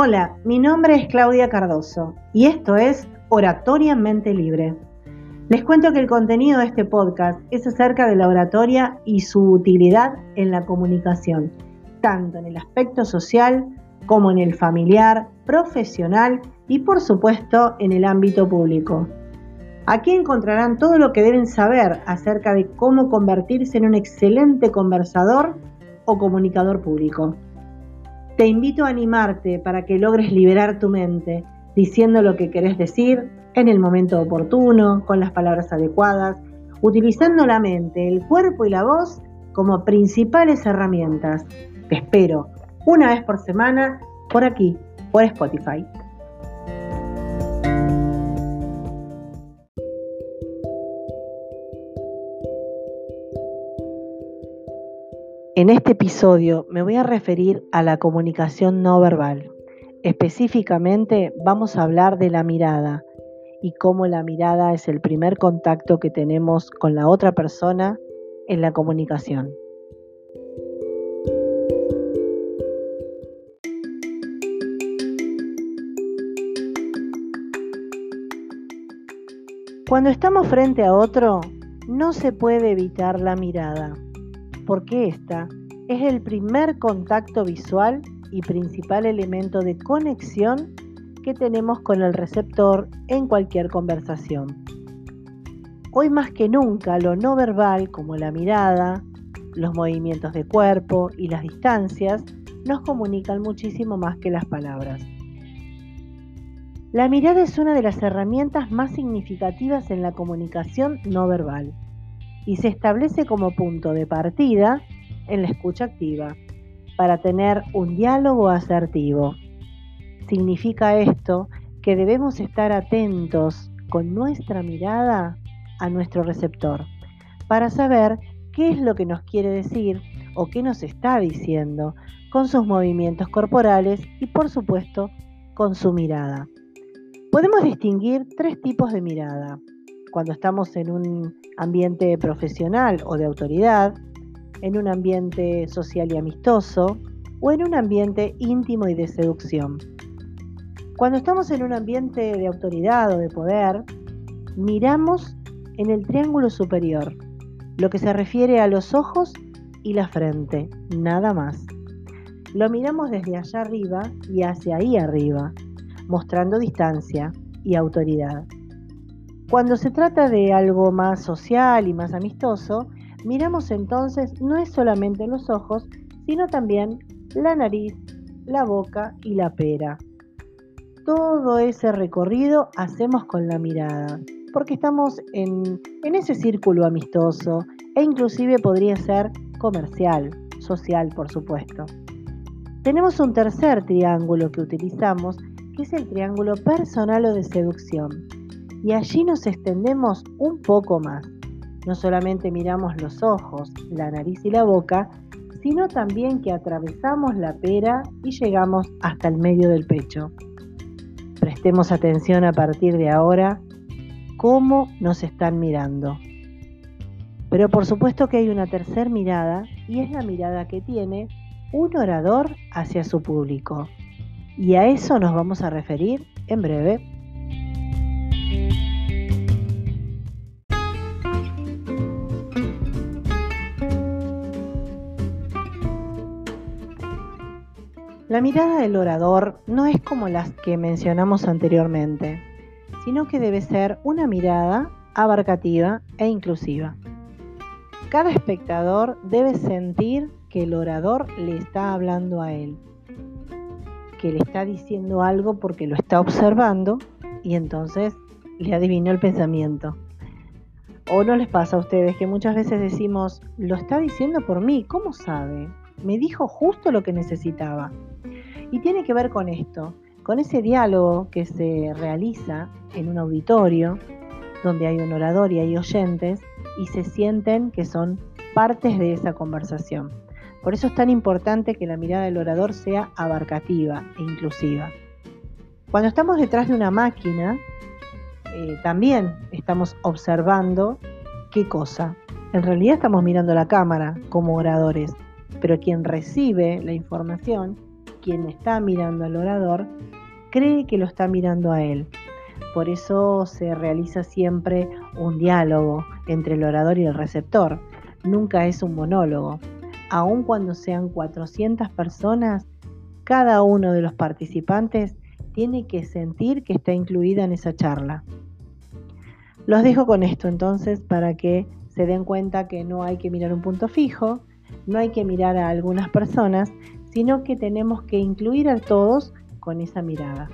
Hola, mi nombre es Claudia Cardoso y esto es Oratoria Mente Libre. Les cuento que el contenido de este podcast es acerca de la oratoria y su utilidad en la comunicación, tanto en el aspecto social como en el familiar, profesional y por supuesto en el ámbito público. Aquí encontrarán todo lo que deben saber acerca de cómo convertirse en un excelente conversador o comunicador público. Te invito a animarte para que logres liberar tu mente, diciendo lo que querés decir en el momento oportuno, con las palabras adecuadas, utilizando la mente, el cuerpo y la voz como principales herramientas. Te espero una vez por semana por aquí, por Spotify. En este episodio me voy a referir a la comunicación no verbal. Específicamente vamos a hablar de la mirada y cómo la mirada es el primer contacto que tenemos con la otra persona en la comunicación. Cuando estamos frente a otro, no se puede evitar la mirada porque esta es el primer contacto visual y principal elemento de conexión que tenemos con el receptor en cualquier conversación. Hoy más que nunca lo no verbal como la mirada, los movimientos de cuerpo y las distancias nos comunican muchísimo más que las palabras. La mirada es una de las herramientas más significativas en la comunicación no verbal y se establece como punto de partida en la escucha activa para tener un diálogo asertivo. Significa esto que debemos estar atentos con nuestra mirada a nuestro receptor para saber qué es lo que nos quiere decir o qué nos está diciendo con sus movimientos corporales y por supuesto con su mirada. Podemos distinguir tres tipos de mirada cuando estamos en un ambiente profesional o de autoridad, en un ambiente social y amistoso o en un ambiente íntimo y de seducción. Cuando estamos en un ambiente de autoridad o de poder, miramos en el triángulo superior, lo que se refiere a los ojos y la frente, nada más. Lo miramos desde allá arriba y hacia ahí arriba, mostrando distancia y autoridad. Cuando se trata de algo más social y más amistoso, miramos entonces no es solamente los ojos, sino también la nariz, la boca y la pera. Todo ese recorrido hacemos con la mirada, porque estamos en, en ese círculo amistoso e inclusive podría ser comercial, social por supuesto. Tenemos un tercer triángulo que utilizamos, que es el triángulo personal o de seducción y allí nos extendemos un poco más. No solamente miramos los ojos, la nariz y la boca, sino también que atravesamos la pera y llegamos hasta el medio del pecho. Prestemos atención a partir de ahora cómo nos están mirando. Pero por supuesto que hay una tercera mirada y es la mirada que tiene un orador hacia su público. Y a eso nos vamos a referir en breve. La mirada del orador no es como las que mencionamos anteriormente, sino que debe ser una mirada abarcativa e inclusiva. Cada espectador debe sentir que el orador le está hablando a él, que le está diciendo algo porque lo está observando y entonces le adivinó el pensamiento. ¿O no les pasa a ustedes que muchas veces decimos, lo está diciendo por mí? ¿Cómo sabe? Me dijo justo lo que necesitaba. Y tiene que ver con esto, con ese diálogo que se realiza en un auditorio, donde hay un orador y hay oyentes, y se sienten que son partes de esa conversación. Por eso es tan importante que la mirada del orador sea abarcativa e inclusiva. Cuando estamos detrás de una máquina, eh, también estamos observando qué cosa. En realidad estamos mirando la cámara como oradores, pero quien recibe la información quien está mirando al orador cree que lo está mirando a él. Por eso se realiza siempre un diálogo entre el orador y el receptor. Nunca es un monólogo. Aun cuando sean 400 personas, cada uno de los participantes tiene que sentir que está incluida en esa charla. Los dejo con esto entonces para que se den cuenta que no hay que mirar un punto fijo, no hay que mirar a algunas personas, sino que tenemos que incluir a todos con esa mirada.